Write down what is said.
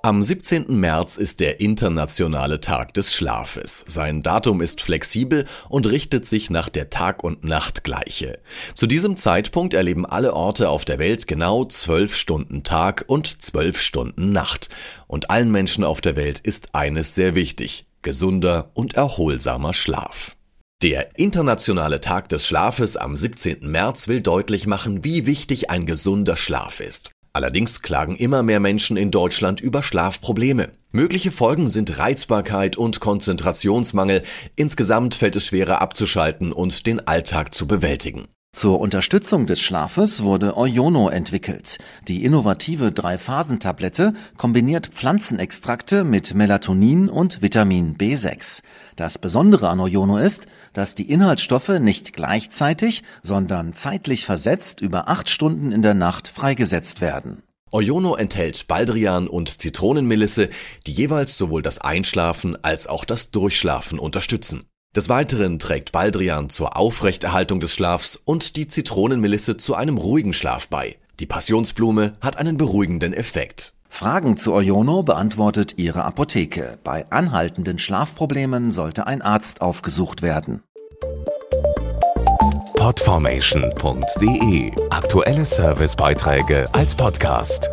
Am 17. März ist der Internationale Tag des Schlafes. Sein Datum ist flexibel und richtet sich nach der Tag- und Nachtgleiche. Zu diesem Zeitpunkt erleben alle Orte auf der Welt genau zwölf Stunden Tag und zwölf Stunden Nacht. Und allen Menschen auf der Welt ist eines sehr wichtig. Gesunder und erholsamer Schlaf. Der Internationale Tag des Schlafes am 17. März will deutlich machen, wie wichtig ein gesunder Schlaf ist. Allerdings klagen immer mehr Menschen in Deutschland über Schlafprobleme. Mögliche Folgen sind Reizbarkeit und Konzentrationsmangel. Insgesamt fällt es schwerer abzuschalten und den Alltag zu bewältigen. Zur Unterstützung des Schlafes wurde Oyono entwickelt. Die innovative Drei-Phasen-Tablette kombiniert Pflanzenextrakte mit Melatonin und Vitamin B6. Das Besondere an Oyono ist, dass die Inhaltsstoffe nicht gleichzeitig, sondern zeitlich versetzt über acht Stunden in der Nacht freigesetzt werden. Oyono enthält Baldrian und Zitronenmelisse, die jeweils sowohl das Einschlafen als auch das Durchschlafen unterstützen. Des Weiteren trägt Baldrian zur Aufrechterhaltung des Schlafs und die Zitronenmelisse zu einem ruhigen Schlaf bei. Die Passionsblume hat einen beruhigenden Effekt. Fragen zu Oyono beantwortet Ihre Apotheke. Bei anhaltenden Schlafproblemen sollte ein Arzt aufgesucht werden. Podformation.de Aktuelle Servicebeiträge als Podcast.